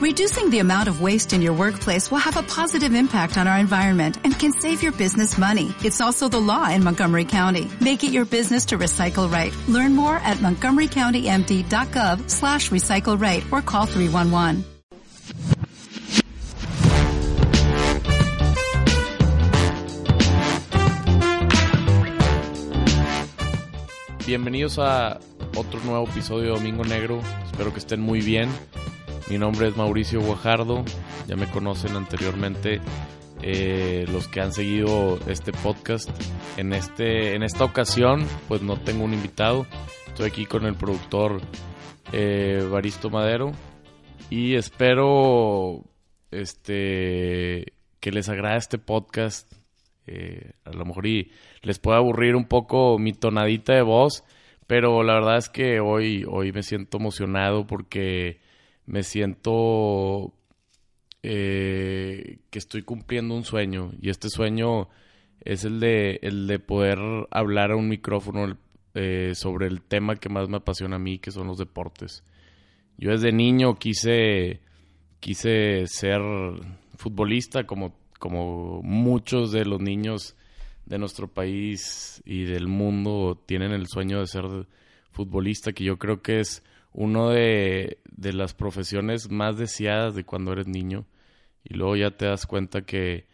Reducing the amount of waste in your workplace will have a positive impact on our environment and can save your business money. It's also the law in Montgomery County. Make it your business to recycle right. Learn more at montgomerycountymd.gov slash recycle right or call 311. Bienvenidos a otro nuevo episodio de Domingo Negro. Espero que estén muy bien. Mi nombre es Mauricio Guajardo. Ya me conocen anteriormente eh, los que han seguido este podcast. En, este, en esta ocasión, pues no tengo un invitado. Estoy aquí con el productor eh, Baristo Madero. Y espero este, que les agrade este podcast. Eh, a lo mejor y les puede aburrir un poco mi tonadita de voz, pero la verdad es que hoy, hoy me siento emocionado porque me siento eh, que estoy cumpliendo un sueño y este sueño es el de, el de poder hablar a un micrófono eh, sobre el tema que más me apasiona a mí, que son los deportes. Yo desde niño quise, quise ser futbolista como, como muchos de los niños de nuestro país y del mundo tienen el sueño de ser futbolista, que yo creo que es uno de, las profesiones más deseadas de cuando eres niño. Y luego ya te das cuenta que,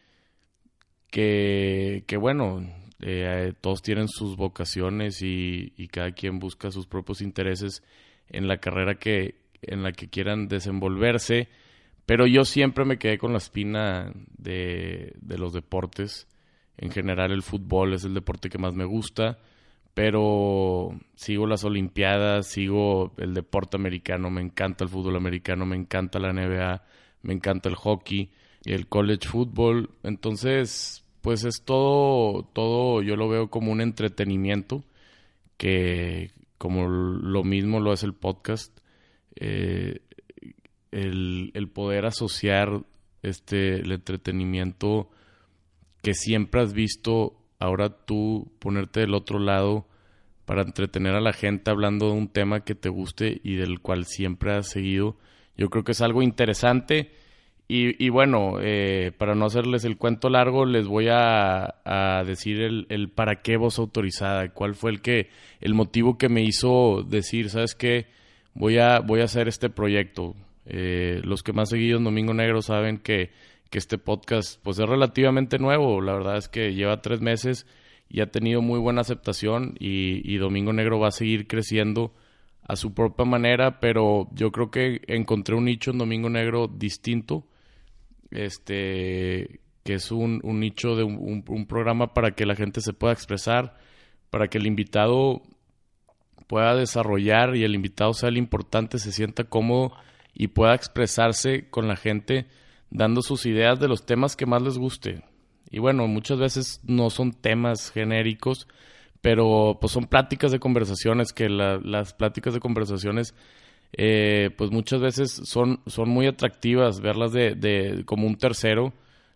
que, que bueno, eh, todos tienen sus vocaciones y, y, cada quien busca sus propios intereses en la carrera que, en la que quieran desenvolverse. Pero yo siempre me quedé con la espina de, de los deportes en general el fútbol es el deporte que más me gusta, pero sigo las Olimpiadas, sigo el deporte americano, me encanta el fútbol americano, me encanta la NBA, me encanta el hockey el college football. Entonces, pues es todo, todo yo lo veo como un entretenimiento que como lo mismo lo es el podcast, eh, el, el poder asociar este el entretenimiento que siempre has visto, ahora tú ponerte del otro lado para entretener a la gente hablando de un tema que te guste y del cual siempre has seguido. Yo creo que es algo interesante. Y, bueno, eh, para no hacerles el cuento largo, les voy a, decir el, para qué voz autorizada, cuál fue el que, el motivo que me hizo decir, ¿sabes qué? Voy a, voy a hacer este proyecto. Eh, los que más seguido en Domingo Negro saben que que este podcast pues es relativamente nuevo. La verdad es que lleva tres meses y ha tenido muy buena aceptación y, Domingo Negro va a seguir creciendo a su propia manera, pero yo creo que encontré un nicho en Domingo Negro distinto, este, que es un, nicho de un, un, programa para que la gente se pueda expresar, para que el invitado pueda desarrollar y el invitado sea el importante, se sienta cómodo y pueda expresarse con la gente dando sus ideas de los temas que más les guste. Y bueno, muchas veces no son temas genéricos, pero pues son pláticas de conversaciones que las pláticas de conversaciones eh, pues muchas veces son, son muy atractivas verlas de, de, como un tercero.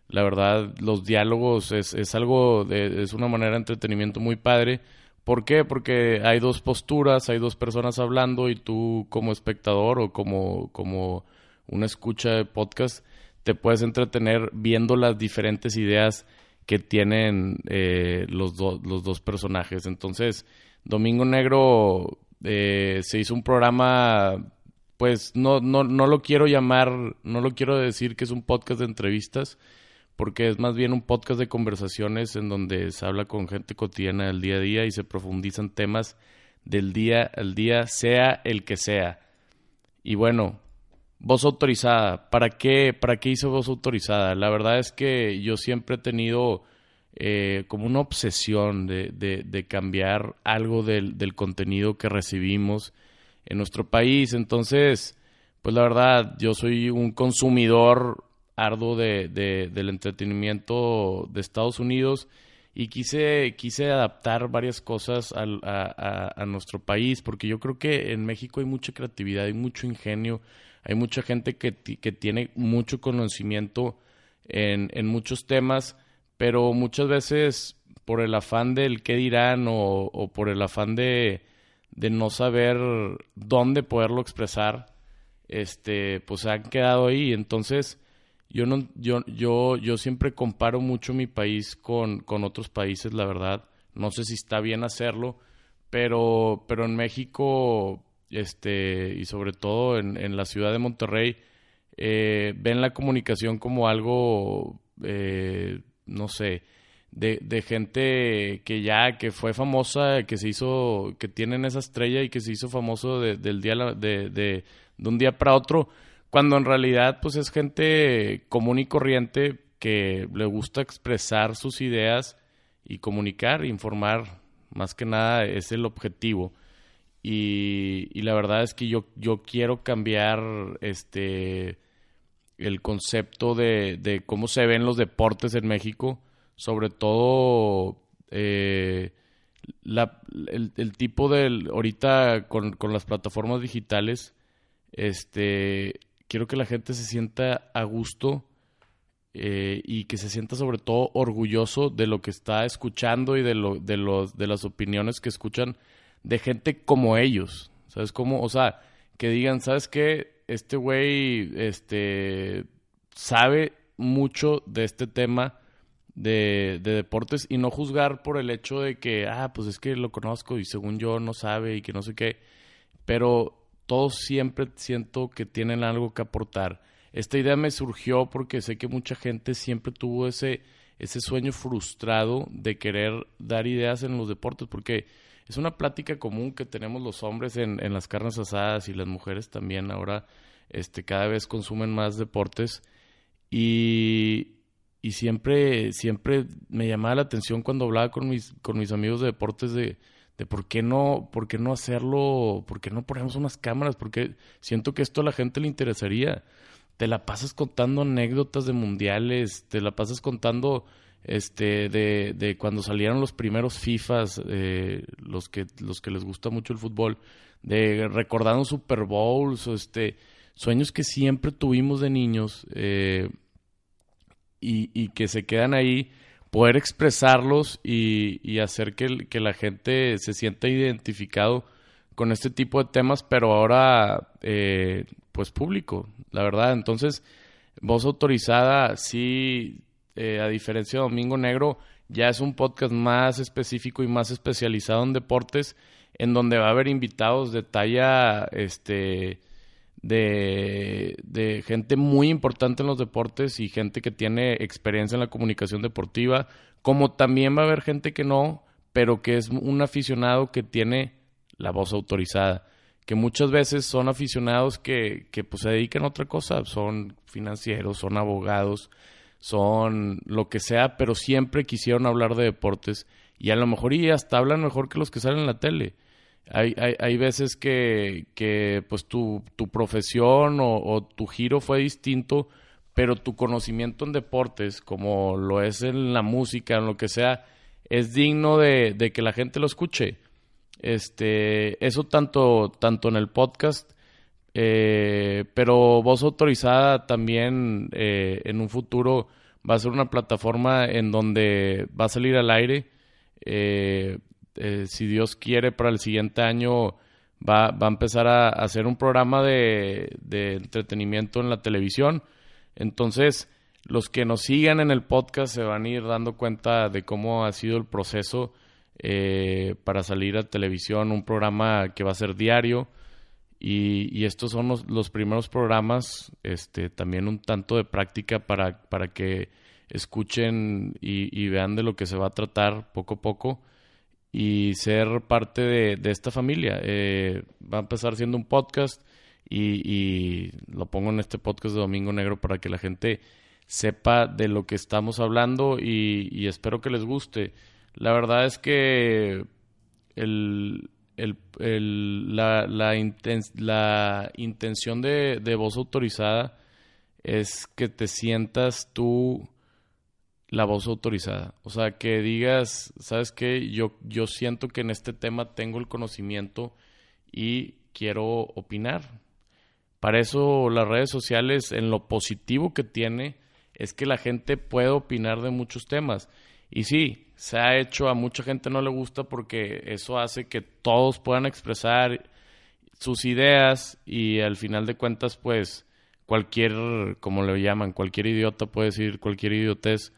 La verdad, los diálogos es, es algo, de, es una manera de entretenimiento muy padre. ¿Por qué? Porque hay dos posturas, hay dos personas hablando y tú como espectador o como, como una escucha de podcast te puedes entretener viendo las diferentes ideas que tienen eh, los, los dos personajes. Entonces, Domingo Negro eh, se hizo un programa, pues no, no, no lo quiero llamar, no lo quiero decir que es un podcast de entrevistas, porque es más bien un podcast de conversaciones en donde se habla con gente cotidiana del día a día y se profundizan temas del día al día, sea el que sea. Y bueno, Voz autorizada. ¿Para qué, ¿Para qué hice voz autorizada? La verdad es que yo siempre he tenido eh, como una obsesión de, de, cambiar algo del, del, contenido que recibimos en nuestro país. Entonces, pues la verdad, yo soy un consumidor arduo de, del entretenimiento de Estados Unidos y quise, quise adaptar varias cosas a, a, a nuestro país porque yo creo que en México hay mucha creatividad, hay mucho ingenio hay mucha gente que, que tiene mucho conocimiento en, en, muchos temas, pero muchas veces por el afán del qué dirán o, por el afán de, de, no saber dónde poderlo expresar, este, pues han quedado ahí. Entonces, yo no, yo, yo, yo siempre comparo mucho mi país con, con otros países, la verdad. No sé si está bien hacerlo, pero, pero en México, este, y sobre todo en, en la ciudad de Monterrey, eh, ven la comunicación como algo, eh, no sé, de, de, gente que ya, que fue famosa, que se hizo, que tienen esa estrella y que se hizo famoso del día, de, de, de un día para otro, cuando en realidad pues es gente común y corriente que le gusta expresar sus ideas y comunicar, informar, más que nada es el objetivo. Y, la verdad es que yo, yo quiero cambiar este el concepto de, de cómo se ven los deportes en México, sobre todo eh, la, el, tipo del ahorita con, con, las plataformas digitales, este quiero que la gente se sienta a gusto eh, y que se sienta sobre todo orgulloso de lo que está escuchando y de lo, de los de las opiniones que escuchan de gente como ellos, sabes cómo, o sea, que digan, sabes qué este güey este, sabe mucho de este tema de, de, deportes y no juzgar por el hecho de que, ah, pues es que lo conozco y según yo no sabe y que no sé qué, pero todos siempre siento que tienen algo que aportar. Esta idea me surgió porque sé que mucha gente siempre tuvo ese, ese sueño frustrado de querer dar ideas en los deportes, porque es una plática común que tenemos los hombres en, en las carnes asadas y las mujeres también ahora este, cada vez consumen más deportes y, y siempre, siempre me llamaba la atención cuando hablaba con mis, con mis amigos de deportes de, de por qué no, por qué no hacerlo, por qué no ponemos unas cámaras, porque siento que esto a la gente le interesaría. Te la pasas contando anécdotas de mundiales, te la pasas contando este de, de cuando salieron los primeros FIFAs, eh, los que los que les gusta mucho el fútbol, de recordando Super Bowls, o este sueños que siempre tuvimos de niños eh, y, y, que se quedan ahí, poder expresarlos y, y hacer que, que, la gente se sienta identificado con este tipo de temas, pero ahora eh, pues público, la verdad. Entonces, voz autorizada, sí, eh, a diferencia de Domingo Negro, ya es un podcast más específico y más especializado en deportes, en donde va a haber invitados de talla, este, de, de gente muy importante en los deportes y gente que tiene experiencia en la comunicación deportiva, como también va a haber gente que no, pero que es un aficionado que tiene la voz autorizada que muchas veces son aficionados que, que pues, se dedican a otra cosa, son financieros, son abogados, son lo que sea, pero siempre quisieron hablar de deportes y a lo mejor y hasta hablan mejor que los que salen en la tele. Hay, hay, hay veces que, que pues tu, tu profesión o, tu giro fue distinto, pero tu conocimiento en deportes, como lo es en la música, en lo que sea, es digno de, de que la gente lo escuche. Este, eso tanto, tanto en el podcast, eh, pero voz autorizada también eh, en un futuro va a ser una plataforma en donde va a salir al aire. Eh, eh, si Dios quiere, para el siguiente año va, va a empezar a, hacer un programa de, de, entretenimiento en la televisión. Entonces, los que nos sigan en el podcast se van a ir dando cuenta de cómo ha sido el proceso eh, para salir a televisión, un programa que va a ser diario. Y, y estos son los, primeros programas, este, también un tanto de práctica para, para que escuchen y, vean de lo que se va a tratar poco a poco y ser parte de, esta familia. Eh, va a empezar siendo un podcast y, y, lo pongo en este podcast de Domingo Negro para que la gente sepa de lo que estamos hablando y, y espero que les guste. La verdad es que el, el, la, la, la intención de, de voz autorizada es que te sientas tú la voz autorizada. O sea, que digas, ¿sabes qué? Yo, yo siento que en este tema tengo el conocimiento y quiero opinar. Para eso las redes sociales, en lo positivo que tiene, es que la gente puede opinar de muchos temas. Y sí, se ha hecho, a mucha gente no le gusta porque eso hace que todos puedan expresar sus ideas y al final de cuentas, pues cualquier, como le llaman, cualquier idiota puede decir cualquier idiotez,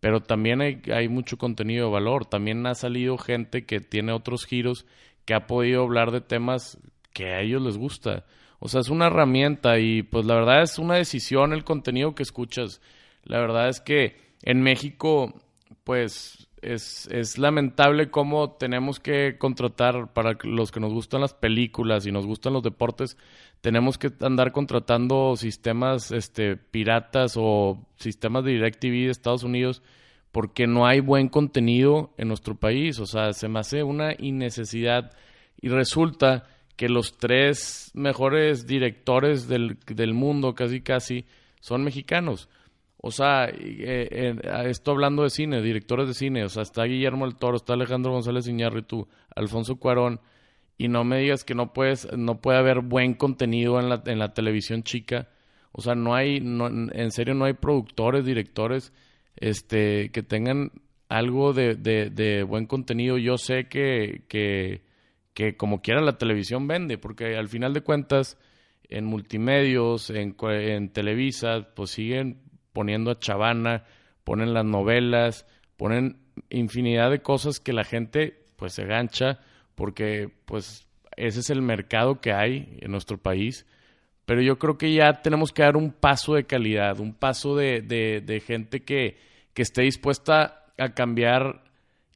pero también hay, hay mucho contenido de valor. También ha salido gente que tiene otros giros que ha podido hablar de temas que a ellos les gusta. O sea, es una herramienta y pues la verdad es una decisión el contenido que escuchas. La verdad es que en México, pues es, es lamentable cómo tenemos que contratar para los que nos gustan las películas y nos gustan los deportes, tenemos que andar contratando sistemas este, piratas o sistemas de DirecTV de Estados Unidos porque no hay buen contenido en nuestro país. O sea, se me hace una innecesidad y resulta que los tres mejores directores del, del mundo, casi casi, son mexicanos. O sea, eh, eh, estoy hablando de cine, directores de cine. O sea, está Guillermo el Toro, está Alejandro González Iñárritu, Alfonso Cuarón. Y no me digas que no puedes, no puede haber buen contenido en la, en la televisión chica. O sea, no hay, no, en serio, no hay productores, directores, este, que tengan algo de, de, de buen contenido. Yo sé que, que que como quiera la televisión vende, porque al final de cuentas en multimedios, en, en Televisa, pues siguen poniendo a Chavana, ponen las novelas, ponen infinidad de cosas que la gente pues se gancha porque pues ese es el mercado que hay en nuestro país. Pero yo creo que ya tenemos que dar un paso de calidad, un paso de, de, de gente que, que esté dispuesta a cambiar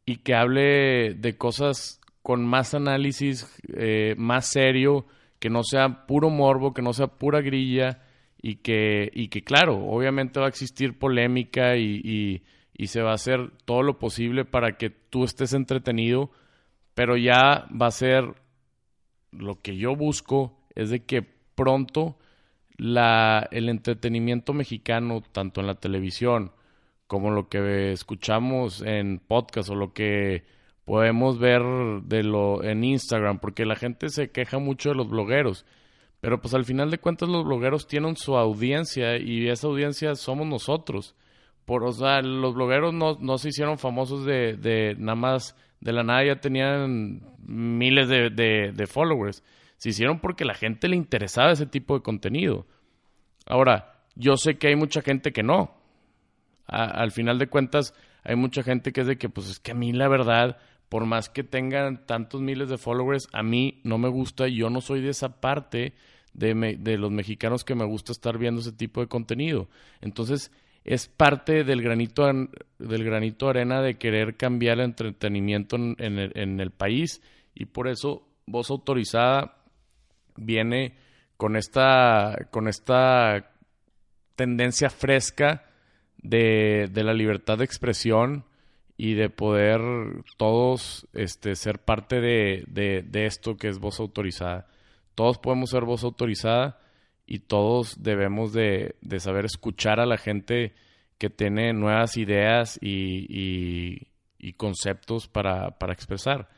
y que hable de cosas con más análisis, eh, más serio, que no sea puro morbo, que no sea pura grilla y que, y que claro, obviamente va a existir polémica y, y, se va a hacer todo lo posible para que tú estés entretenido, pero ya va a ser lo que yo busco es de que pronto la, el entretenimiento mexicano, tanto en la televisión como lo que escuchamos en podcast o lo que podemos ver de lo en Instagram, porque la gente se queja mucho de los blogueros. Pero pues al final de cuentas los blogueros tienen su audiencia y esa audiencia somos nosotros. Por, o sea, los blogueros no, no se hicieron famosos de, de, nada más, de la nada ya tenían miles de, de, followers. Se hicieron porque la gente le interesaba ese tipo de contenido. Ahora, yo sé que hay mucha gente que no. al final de cuentas, hay mucha gente que es de que, pues es que a mí la verdad, por más que tengan tantos miles de followers, a mí no me gusta, yo no soy de esa parte de, los mexicanos que me gusta estar viendo ese tipo de contenido. Entonces, es parte del granito, del granito arena de querer cambiar el entretenimiento en, el, en el país y por eso Voz Autorizada viene con esta, con esta tendencia fresca de, de la libertad de expresión y de poder todos este, ser parte de, de, esto que es voz autorizada. Todos podemos ser voz autorizada y todos debemos de, de saber escuchar a la gente que tiene nuevas ideas y, y, conceptos para, para, expresar.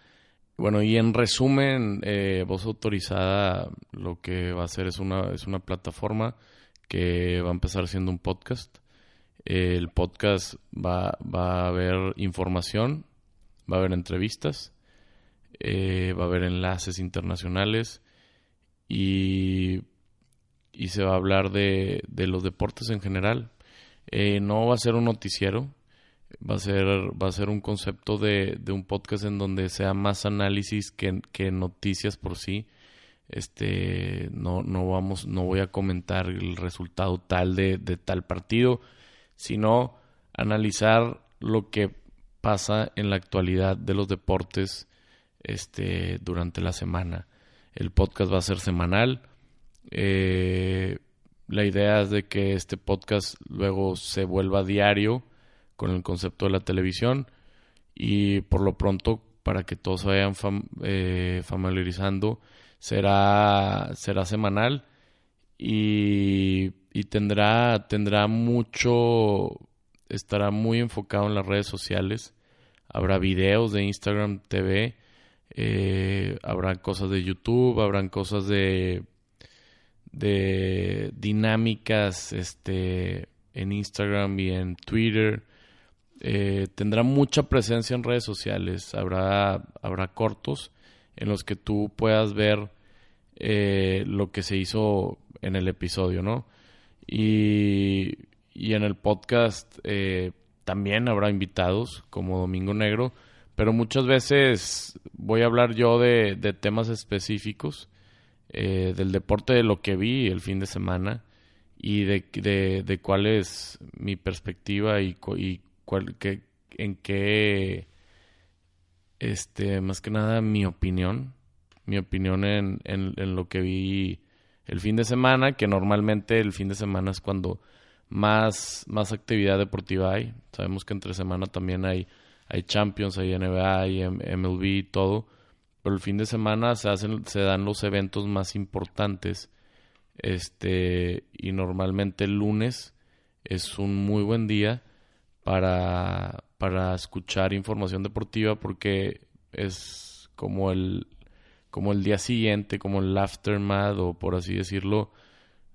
Bueno, y en resumen, eh, Voz Autorizada lo que va a hacer es una, es una plataforma que va a empezar siendo un podcast el podcast va, va a haber información, va a haber entrevistas, eh, va a haber enlaces internacionales y, y se va a hablar de, de los deportes en general. Eh, no va a ser un noticiero, va a ser, va a ser un concepto de, de un podcast en donde sea más análisis que, que noticias por sí. Este no, no vamos, no voy a comentar el resultado tal de, de tal partido sino analizar lo que pasa en la actualidad de los deportes este, durante la semana. El podcast va a ser semanal. Eh, la idea es de que este podcast luego se vuelva diario con el concepto de la televisión y por lo pronto para que todos se vayan eh, familiarizando será será semanal y y tendrá, tendrá mucho, estará muy enfocado en las redes sociales. Habrá videos de Instagram TV, eh, habrá cosas de YouTube, habrán cosas de, de dinámicas este, en Instagram y en Twitter. Eh, tendrá mucha presencia en redes sociales. Habrá, habrá cortos en los que tú puedas ver eh, lo que se hizo en el episodio, ¿no? Y, y en el podcast también habrá invitados como Domingo Negro, pero muchas veces voy a hablar yo de, temas específicos eh, del deporte, de lo que vi el fin de semana y de, de, cuál es mi perspectiva y, y cuál, que, en qué, este, más que nada mi opinión, mi opinión en, en, en lo que vi el fin de semana, que normalmente el fin de semana es cuando más, más actividad deportiva hay. Sabemos que entre semana también hay, hay Champions, hay NBA, hay MLB, todo. Pero el fin de semana se, hacen, se dan los eventos más importantes. Este, y normalmente el lunes es un muy buen día para, para escuchar información deportiva porque es como el, como el día siguiente, como el aftermath o por así decirlo,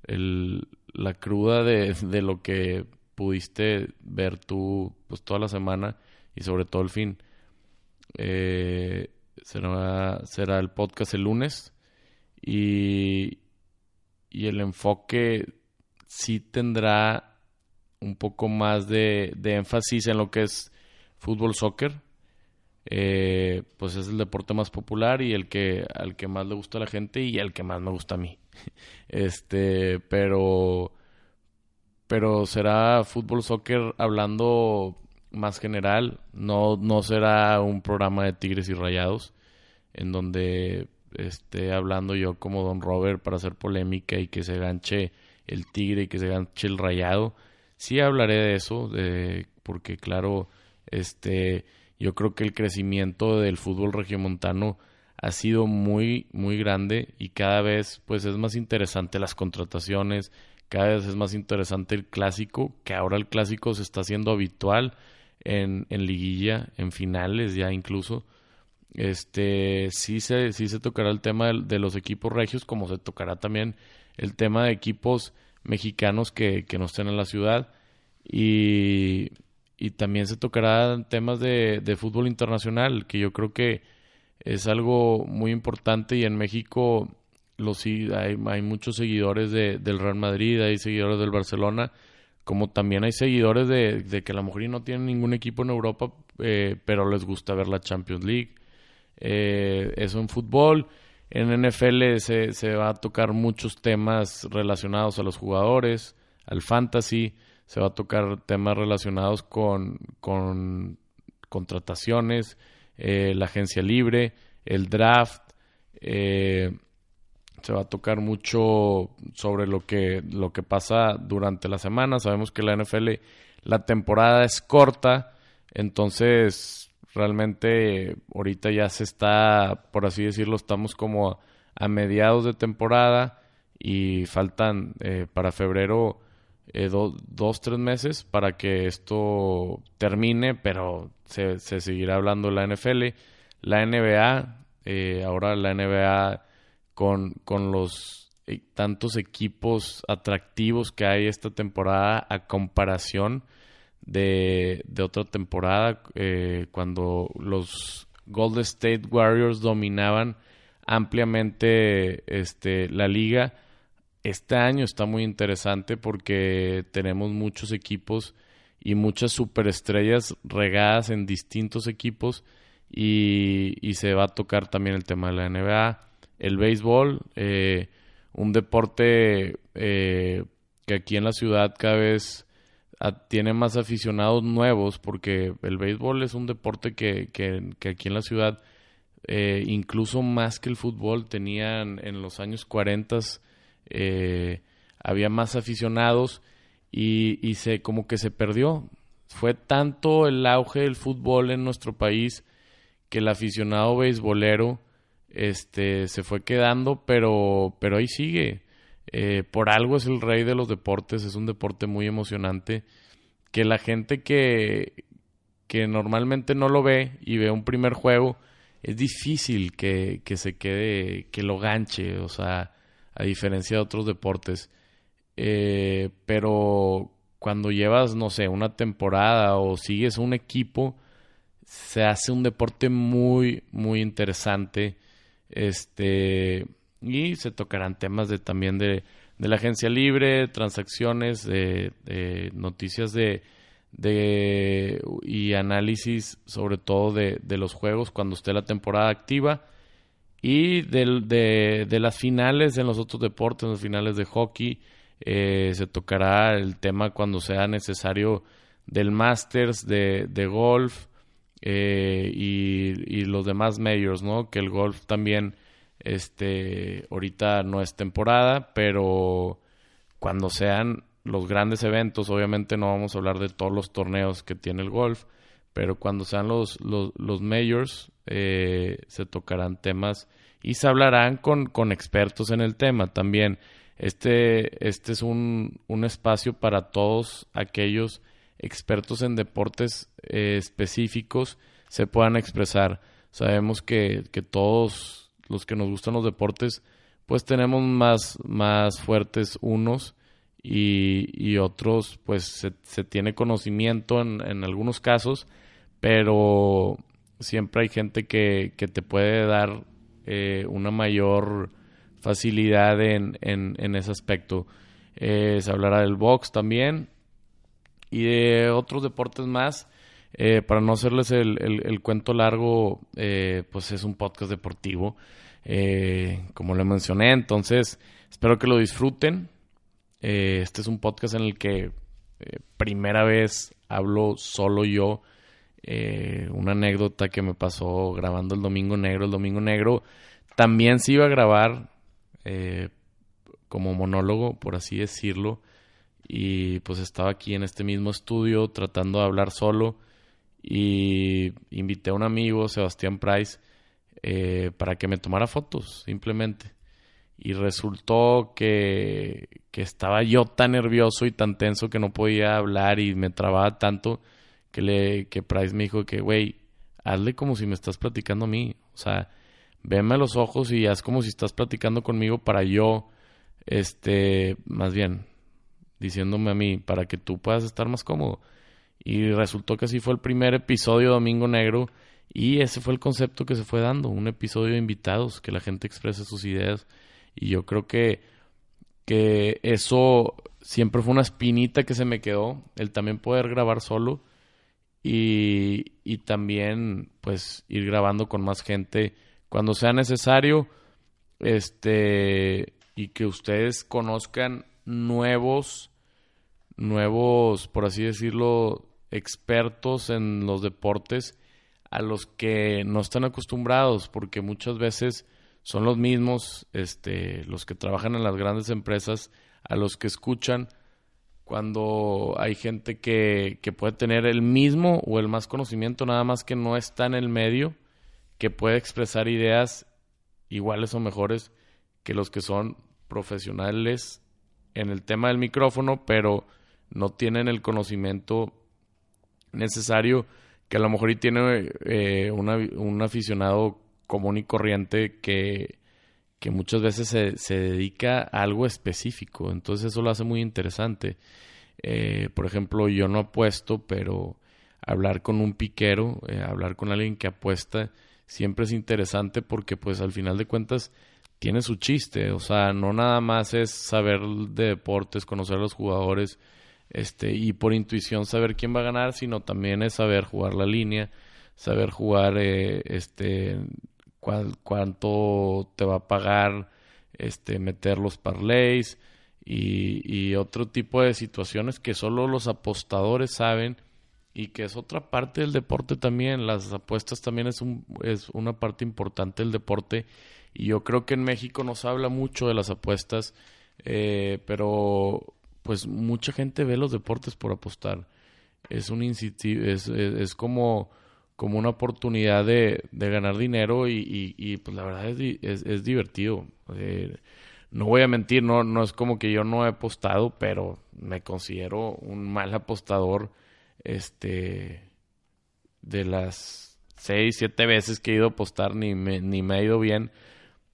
el, la cruda de, de, lo que pudiste ver tú pues toda la semana y sobre todo el fin. Eh, será, será el podcast el lunes y, y el enfoque sí tendrá un poco más de, de énfasis en lo que es fútbol soccer. Eh, pues es el deporte más popular y el que al que más le gusta a la gente y el que más me gusta a mí. Este, pero pero será fútbol soccer hablando más general, no no será un programa de Tigres y Rayados en donde esté hablando yo como Don Robert para hacer polémica y que se ganche el Tigre y que se ganche el Rayado. Sí hablaré de eso, porque claro, este yo creo que el crecimiento del fútbol regiomontano ha sido muy, muy grande y cada vez pues es más interesante las contrataciones, cada vez es más interesante el clásico, que ahora el clásico se está haciendo habitual en, en liguilla, en finales ya incluso. Este sí se, sí se tocará el tema de, los equipos regios, como se tocará también el tema de equipos mexicanos que, que no estén en la ciudad. Y, y también se tocará temas de, de fútbol internacional, que yo creo que es algo muy importante y en México los, hay, hay muchos seguidores de, del Real Madrid, hay seguidores del Barcelona, como también hay seguidores de, que a lo mejor no tienen ningún equipo en Europa, eh, pero les gusta ver la Champions League. Eh, eso en fútbol. En NFL se, se va a tocar muchos temas relacionados a los jugadores, al fantasy, se va a tocar temas relacionados con, con contrataciones, eh, la agencia libre, el draft. Eh, se va a tocar mucho sobre lo que, lo que pasa durante la semana. Sabemos que la NFL, la temporada es corta, entonces realmente ahorita ya se está, por así decirlo, estamos como a, mediados de temporada y faltan eh, para febrero eh, dos, tres meses para que esto termine, pero se, se seguirá hablando la NFL. La NBA, eh, ahora la NBA con, con los eh, tantos equipos atractivos que hay esta temporada a comparación de, de otra temporada cuando los Golden State Warriors dominaban ampliamente este, la liga. Este año está muy interesante porque tenemos muchos equipos y muchas superestrellas regadas en distintos equipos y, se va a tocar también el tema de la NBA, el béisbol, eh, un deporte eh, que aquí en la ciudad cada vez tiene más aficionados nuevos porque el béisbol es un deporte que, que, aquí en la ciudad eh, incluso más que el fútbol tenían en los años 40 eh, había más aficionados y, y, se como que se perdió. Fue tanto el auge del fútbol en nuestro país que el aficionado beisbolero este, se fue quedando, pero, pero ahí sigue. Eh, por algo es el rey de los deportes, es un deporte muy emocionante que la gente que, que normalmente no lo ve y ve un primer juego, es difícil que, que se quede, que lo ganche, o sea, a diferencia de otros deportes. Eh, pero cuando llevas, no sé, una temporada o sigues un equipo, se hace un deporte muy, muy interesante. Este, y se tocarán temas de también de, de la agencia libre, transacciones, de, noticias de, de y análisis sobre todo de, de, los juegos cuando esté la temporada activa y de, de, las finales en los otros deportes, en las finales de hockey, eh, se tocará el tema cuando sea necesario del Masters, de, de golf eh, y, y, los demás majors, ¿no? Que el golf también, este, ahorita no es temporada, pero cuando sean los grandes eventos, obviamente no vamos a hablar de todos los torneos que tiene el golf, pero cuando sean los, los, los majors, eh, se tocarán temas y se hablarán con, con expertos en el tema también. Este, este es un, un espacio para todos aquellos expertos en deportes eh, específicos se puedan expresar. Sabemos que, que, todos los que nos gustan los deportes, pues tenemos más, más fuertes unos y, y otros, pues se, se tiene conocimiento en, en, algunos casos, pero siempre hay gente que, que te puede dar eh, una mayor facilidad en, en, en ese aspecto. Eh, se hablará del box también y de otros deportes más. Eh, para no hacerles el, el, cuento largo, eh, pues es un podcast deportivo, eh, como le mencioné. Entonces, espero que lo disfruten. este es un podcast en el que primera vez hablo solo yo. una anécdota que me pasó grabando el Domingo Negro. El Domingo Negro también se iba a grabar como monólogo, por así decirlo y pues estaba aquí en este mismo estudio tratando de hablar solo y invité a un amigo, Sebastián Price, eh, para que me tomara fotos, simplemente. Y resultó que, que estaba yo tan nervioso y tan tenso que no podía hablar y me trababa tanto que, le, que Price me dijo que, güey, hazle como si me estás platicando a mí. O sea, veme a los ojos y haz como si estás platicando conmigo para yo, este, más bien, diciéndome a mí para que tú puedas estar más cómodo. Y resultó que así fue el primer episodio Domingo Negro y ese fue el concepto que se fue dando, un episodio de invitados, que la gente exprese sus ideas. Y yo creo que, que eso siempre fue una espinita que se me quedó, el también poder grabar solo y, y también pues ir grabando con más gente cuando sea necesario este y que ustedes conozcan nuevos, nuevos, por así decirlo, expertos en los deportes a los que no están acostumbrados, porque muchas veces son los mismos, este, los que trabajan en las grandes empresas, a los que escuchan cuando hay gente que, que puede tener el mismo o el más conocimiento, nada más que no está en el medio, que puede expresar ideas iguales o mejores que los que son profesionales en el tema del micrófono, pero no tienen el conocimiento necesario que a lo mejor y tiene eh, un aficionado común y corriente que, que muchas veces se, se, dedica a algo específico. Entonces eso lo hace muy interesante. Eh, por ejemplo, yo no apuesto, pero hablar con un piquero, eh, hablar con alguien que apuesta, siempre es interesante porque pues al final de cuentas tiene su chiste, o sea, no nada más es saber de deportes, conocer a los jugadores, este, y por intuición saber quién va a ganar, sino también es saber jugar la línea, saber jugar, eh, este, cuánto te va a pagar, este, meter los parlays y, y otro tipo de situaciones que solo los apostadores saben y que es otra parte del deporte también. Las apuestas también es, un, es una parte importante del deporte y yo creo que en México nos habla mucho de las apuestas, eh, pero pues mucha gente ve los deportes por apostar. Es un es, es, como, como una oportunidad de, de ganar dinero y, pues la verdad es, es, divertido. Eh, no voy a mentir, no, no es como que yo no he apostado, pero me considero un mal apostador. Este de las seis, siete veces que he ido a apostar ni me, ni me ha ido bien.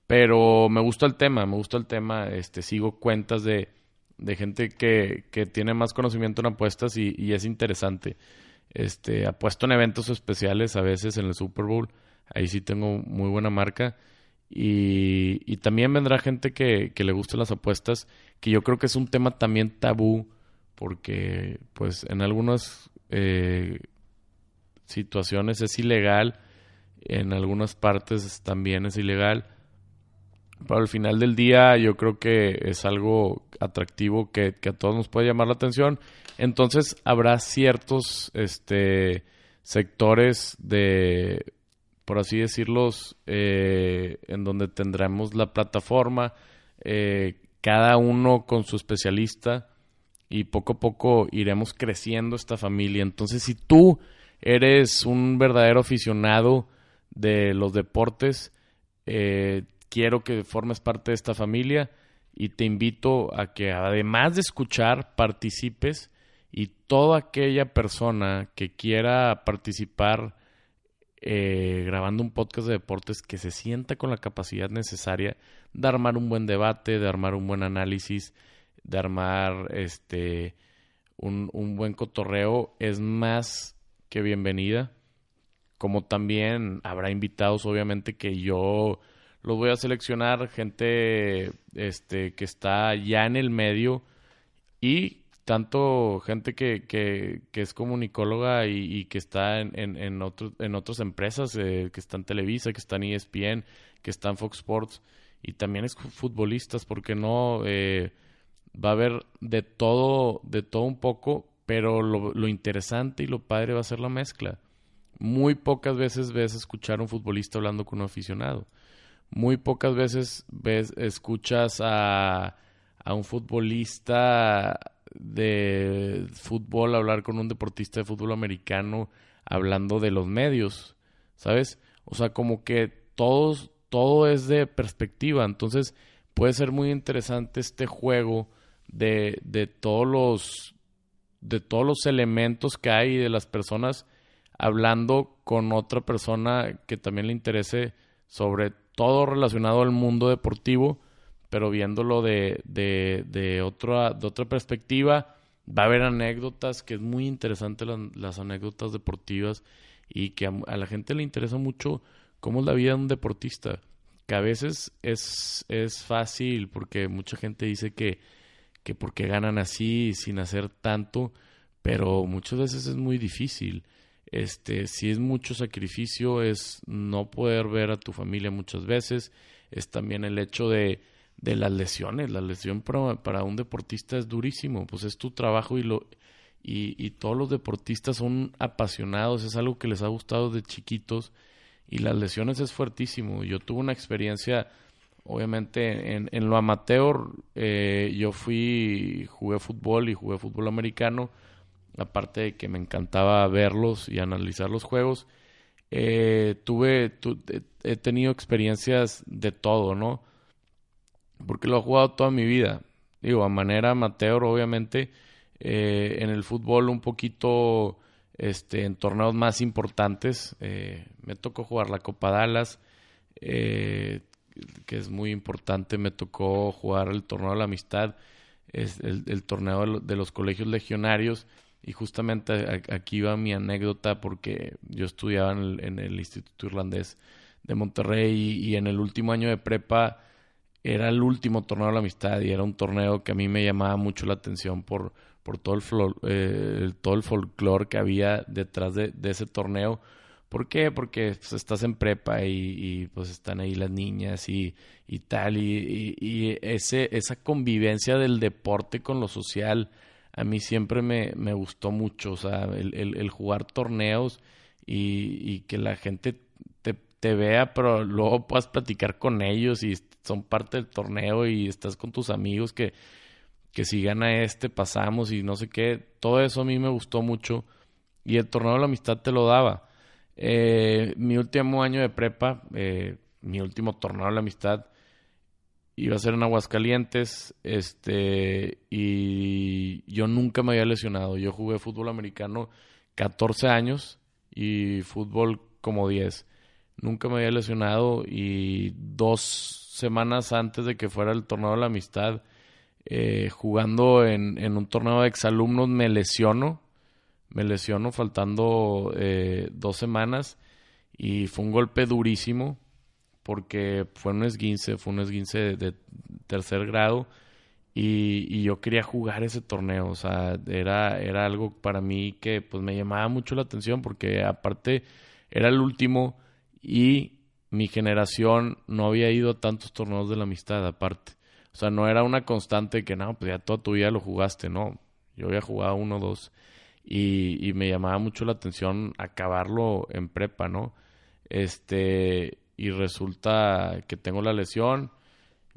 Pero me gusta el tema, me gusta el tema. Este, sigo cuentas de, de gente que, que tiene más conocimiento en apuestas y, es interesante. Este, apuesto en eventos especiales a veces en el Super Bowl. Ahí sí tengo muy buena marca. Y, también vendrá gente que, le guste las apuestas, que yo creo que es un tema también tabú, porque pues en algunas eh, situaciones es ilegal, en algunas partes también es ilegal. Pero al final del día yo creo que es algo atractivo que, a todos nos puede llamar la atención. Entonces habrá ciertos este, sectores de, por así decirlos, eh, en donde tendremos la plataforma, eh, cada uno con su especialista y poco a poco iremos creciendo esta familia. Entonces, si tú eres un verdadero aficionado de los deportes, eh, quiero que formes parte de esta familia y te invito a que además de escuchar, participes y toda aquella persona que quiera participar eh, grabando un podcast de deportes que se sienta con la capacidad necesaria de armar un buen debate, de armar un buen análisis, de armar este un, un buen cotorreo, es más que bienvenida. Como también habrá invitados, obviamente, que yo los voy a seleccionar, gente este, que está ya en el medio y tanto gente que, que, que es comunicóloga y, y que está en, en, en, en otras empresas, eh, que está en Televisa, que está en ESPN, que está en Fox Sports, y también es futbolistas, porque no eh, va a haber de todo, de todo un poco, pero lo, lo, interesante y lo padre va a ser la mezcla. Muy pocas veces ves escuchar a un futbolista hablando con un aficionado. Muy pocas veces ves, escuchas a, a un futbolista de fútbol, hablar con un deportista de fútbol americano, hablando de los medios, ¿sabes? O sea, como que todos, todo es de perspectiva, entonces puede ser muy interesante este juego de, de todos los de todos los elementos que hay de las personas hablando con otra persona que también le interese sobre todo relacionado al mundo deportivo pero viéndolo de, de, de, otra, de otra perspectiva, va a haber anécdotas, que es muy interesante las, anécdotas deportivas y que a, la gente le interesa mucho cómo es la vida de un deportista, que a veces es, es fácil porque mucha gente dice que, que porque ganan así sin hacer tanto, pero muchas veces es muy difícil. Este, si es mucho sacrificio, es no poder ver a tu familia muchas veces, es también el hecho de de las lesiones. La lesión para, un deportista es durísimo, pues es tu trabajo y lo y, y, todos los deportistas son apasionados, es algo que les ha gustado de chiquitos y las lesiones es fuertísimo. Yo tuve una experiencia, obviamente en, en lo amateur, eh, yo fui, jugué fútbol y jugué fútbol americano, aparte de que me encantaba verlos y analizar los juegos. Eh, tuve, he tenido experiencias de todo, ¿no? porque lo he jugado toda mi vida. Digo, a manera amateur, obviamente, eh, en el fútbol un poquito este, en torneos más importantes. Eh, me tocó jugar la Copa Dallas, eh, que es muy importante. Me tocó jugar el torneo de la amistad, el, torneo de los colegios legionarios. Y justamente aquí va mi anécdota porque yo estudiaba en el, Instituto Irlandés de Monterrey y en el último año de prepa era el último torneo de la amistad y era un torneo que a mí me llamaba mucho la atención por, por todo, el eh, todo el folclore que había detrás de, ese torneo. ¿Por qué? Porque pues, estás en prepa y, pues están ahí las niñas y, y tal. Y, ese, esa convivencia del deporte con lo social a mí siempre me, me gustó mucho. O sea, el, el, jugar torneos y, que la gente te, te vea, pero luego puedas platicar con ellos y son parte del torneo y estás con tus amigos que, que si gana este pasamos y no sé qué. Todo eso a mí me gustó mucho y el torneo de la amistad te lo daba. Eh, mi último año de prepa, eh, mi último torneo de la amistad, iba a ser en Aguascalientes, este, y yo nunca me había lesionado. Yo jugué fútbol americano 14 años y fútbol como 10. Nunca me había lesionado y dos semanas antes de que fuera el torneo de la amistad, eh, jugando en, en, un torneo de exalumnos, me lesiono. Me lesiono faltando eh, dos semanas y fue un golpe durísimo porque fue un esguince, fue un esguince de, tercer grado y, yo quería jugar ese torneo, o sea, era, era algo para mí que pues me llamaba mucho la atención porque aparte era el último y mi generación no había ido a tantos torneos de la amistad aparte. O sea, no era una constante que no, pues ya toda tu vida lo jugaste, no. Yo había jugado uno o dos y, y me llamaba mucho la atención acabarlo en prepa, ¿no? Este, y resulta que tengo la lesión.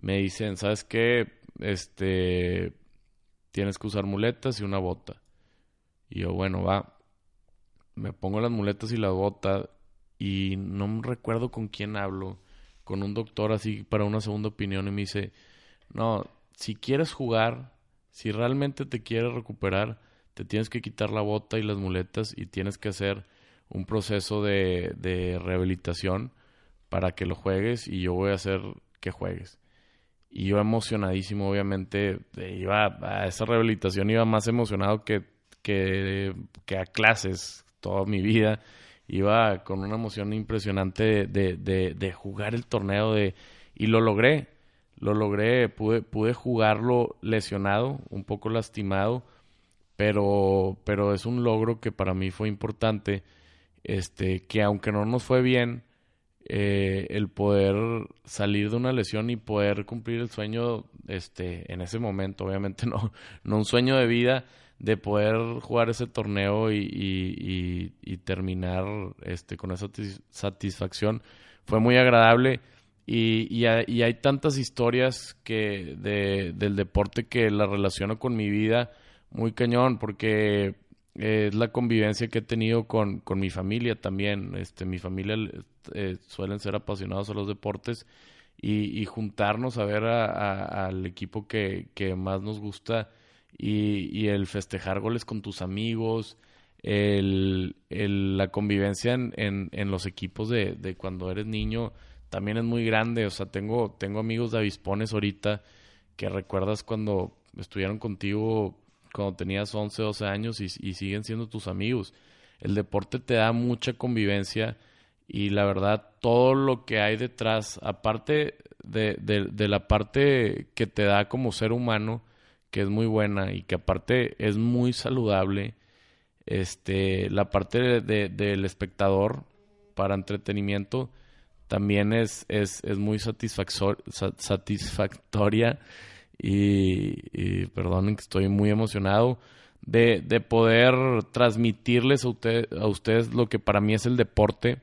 Me dicen, ¿sabes qué? Este, tienes que usar muletas y una bota. Y yo, bueno, va. Me pongo las muletas y la bota y no recuerdo con quién hablo. Con un doctor así para una segunda opinión y me dice, no, si quieres jugar, si realmente te quieres recuperar, te tienes que quitar la bota y las muletas y tienes que hacer un proceso de, de rehabilitación para que lo juegues y yo voy a hacer que juegues. Y yo emocionadísimo, obviamente, iba a esa rehabilitación, iba más emocionado que, que, a clases toda mi vida. Iba con una emoción impresionante de, de, de, jugar el torneo de, y lo logré. Lo logré, pude, pude jugarlo lesionado, un poco lastimado, pero, pero es un logro que para mí fue importante. Este, que aunque no nos fue bien, eh, el poder salir de una lesión y poder cumplir el sueño este, en ese momento, obviamente no, no un sueño de vida, de poder jugar ese torneo y, y, terminar este, con esa satisfacción. Fue muy agradable y, y, hay tantas historias que de, del deporte que la relaciono con mi vida muy cañón porque es la convivencia que he tenido con, con mi familia también. Este, mi familia eh, suelen ser apasionados a los deportes y, juntarnos a ver al equipo que, que, más nos gusta y, el festejar goles con tus amigos, el, la convivencia en, en, los equipos de, de, cuando eres niño también es muy grande. O sea, tengo, tengo amigos de avispones ahorita que recuerdas cuando estuvieron contigo cuando tenías 11, 12 años y siguen siendo tus amigos. El deporte te da mucha convivencia y la verdad todo lo que hay detrás, aparte de, de, la parte que te da como ser humano, que es muy buena y que aparte es muy saludable, este, la parte de, del espectador para entretenimiento también es, es, es muy satisfactoria y, perdonen que estoy muy emocionado de, de poder transmitirles a, a ustedes lo que para mí es el deporte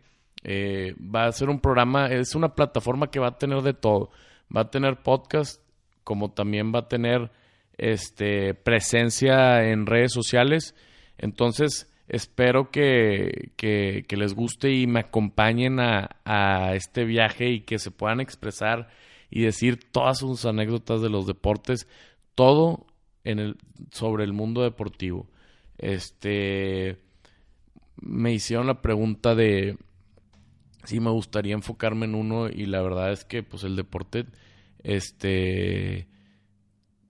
eh, va a ser un programa, es una plataforma que va a tener de todo. Va a tener podcast, como también va a tener este, presencia en redes sociales. Entonces, espero que, que, les guste y me acompañen a, a, este viaje y que se puedan expresar y decir todas sus anécdotas de los deportes, todo en el, sobre el mundo deportivo. Este me hicieron la pregunta de sí me gustaría enfocarme en uno y la verdad es que pues el deporte este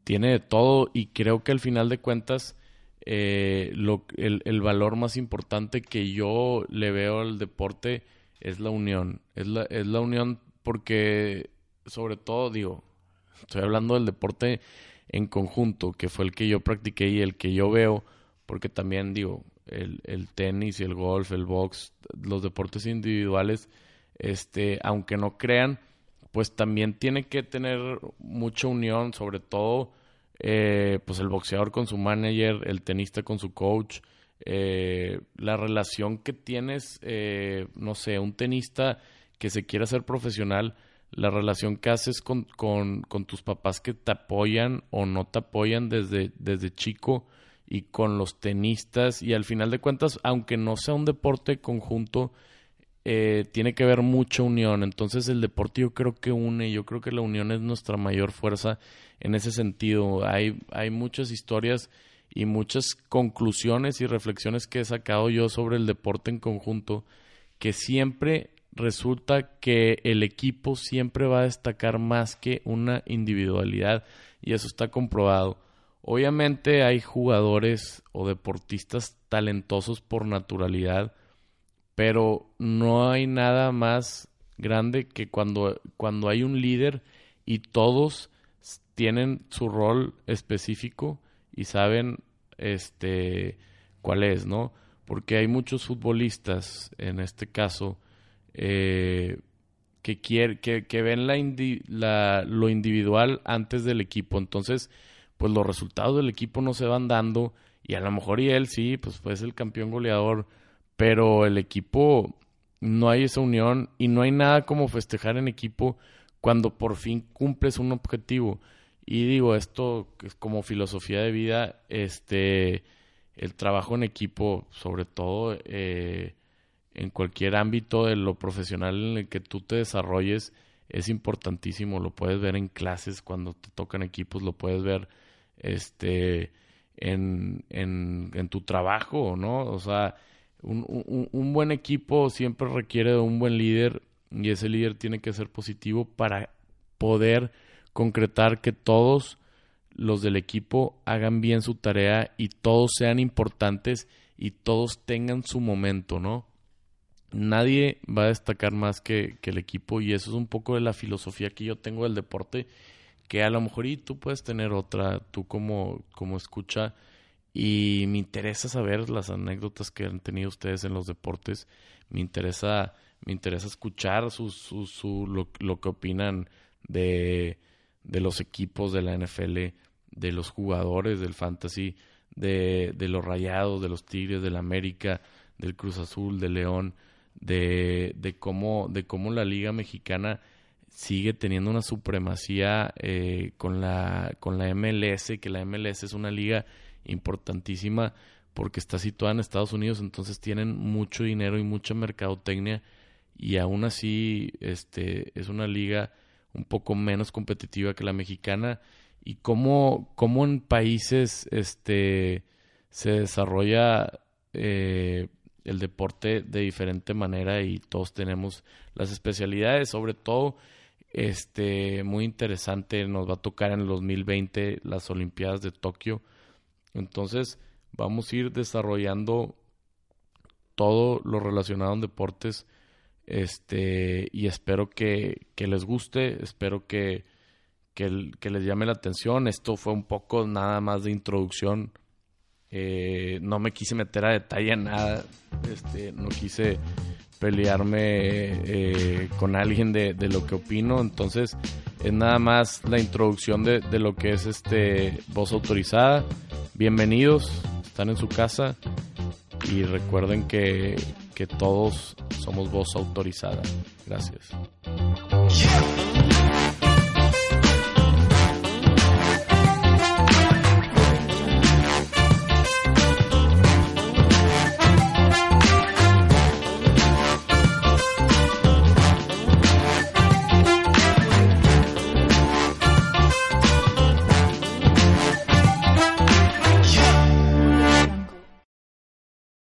tiene de todo y creo que al final de cuentas eh, lo, el, el, valor más importante que yo le veo al deporte es la unión es la, es la unión porque sobre todo digo estoy hablando del deporte en conjunto que fue el que yo practiqué y el que yo veo porque también digo el, el tenis el golf, el box, los deportes individuales, este, aunque no crean, pues también tiene que tener mucha unión, sobre todo eh, pues el boxeador con su manager, el tenista con su coach, eh, la relación que tienes, eh, no sé, un tenista que se quiera hacer profesional, la relación que haces con, con, con, tus papás que te apoyan o no te apoyan desde, desde chico, y con los tenistas y al final de cuentas, aunque no sea un deporte conjunto, eh, tiene que haber mucha unión. Entonces el deporte yo creo que une, yo creo que la unión es nuestra mayor fuerza en ese sentido. Hay, hay muchas historias y muchas conclusiones y reflexiones que he sacado yo sobre el deporte en conjunto, que siempre resulta que el equipo siempre va a destacar más que una individualidad y eso está comprobado. Obviamente hay jugadores o deportistas talentosos por naturalidad, pero no hay nada más grande que cuando, cuando hay un líder y todos tienen su rol específico y saben este cuál es, ¿no? Porque hay muchos futbolistas, en este caso, eh, que, quiere, que, que ven la, lo individual antes del equipo. Entonces, pues los resultados del equipo no se van dando y a lo mejor y él sí, pues fue el campeón goleador, pero el equipo no hay esa unión y no hay nada como festejar en equipo cuando por fin cumples un objetivo. Y digo, esto es como filosofía de vida, este, el trabajo en equipo, sobre todo eh, en cualquier ámbito de lo profesional en el que tú te desarrolles, es importantísimo. Lo puedes ver en clases cuando te tocan equipos, lo puedes ver este, en, en, en tu trabajo, ¿no? O sea, un, un, un buen equipo siempre requiere de un buen líder y ese líder tiene que ser positivo para poder concretar que todos los del equipo hagan bien su tarea y todos sean importantes y todos tengan su momento, ¿no? Nadie va a destacar más que, que, el equipo y eso es un poco de la filosofía que yo tengo del deporte, que a lo mejor y tú puedes tener otra, tú como, como escucha, y me interesa saber las anécdotas que han tenido ustedes en los deportes, me interesa, me interesa escuchar su, su, su, lo, lo que opinan de, de los equipos de la NFL, de los jugadores del fantasy, de, de los rayados, de los tigres, del América, del Cruz Azul, de León, de, de, cómo, de cómo la liga mexicana sigue teniendo una supremacía eh, con, la, con la MLS, que la MLS es una liga importantísima porque está situada en Estados Unidos, entonces tienen mucho dinero y mucha mercadotecnia y aún así este, es una liga un poco menos competitiva que la mexicana. Y cómo, cómo en países este, se desarrolla eh, el deporte de diferente manera y todos tenemos las especialidades, sobre todo este muy interesante nos va a tocar en el 2020 las Olimpiadas de Tokio. Entonces, vamos a ir desarrollando todo lo relacionado en deportes este, y espero que, que les guste, espero que, que, les llame la atención. Esto fue un poco nada más de introducción. Eh, no me quise meter a detalle nada. Este, no quise pelearme eh, con alguien de, lo que opino. Entonces, es nada más la introducción de, de lo que es este voz autorizada. Bienvenidos, están en su casa y recuerden que, que todos somos voz autorizada. Gracias.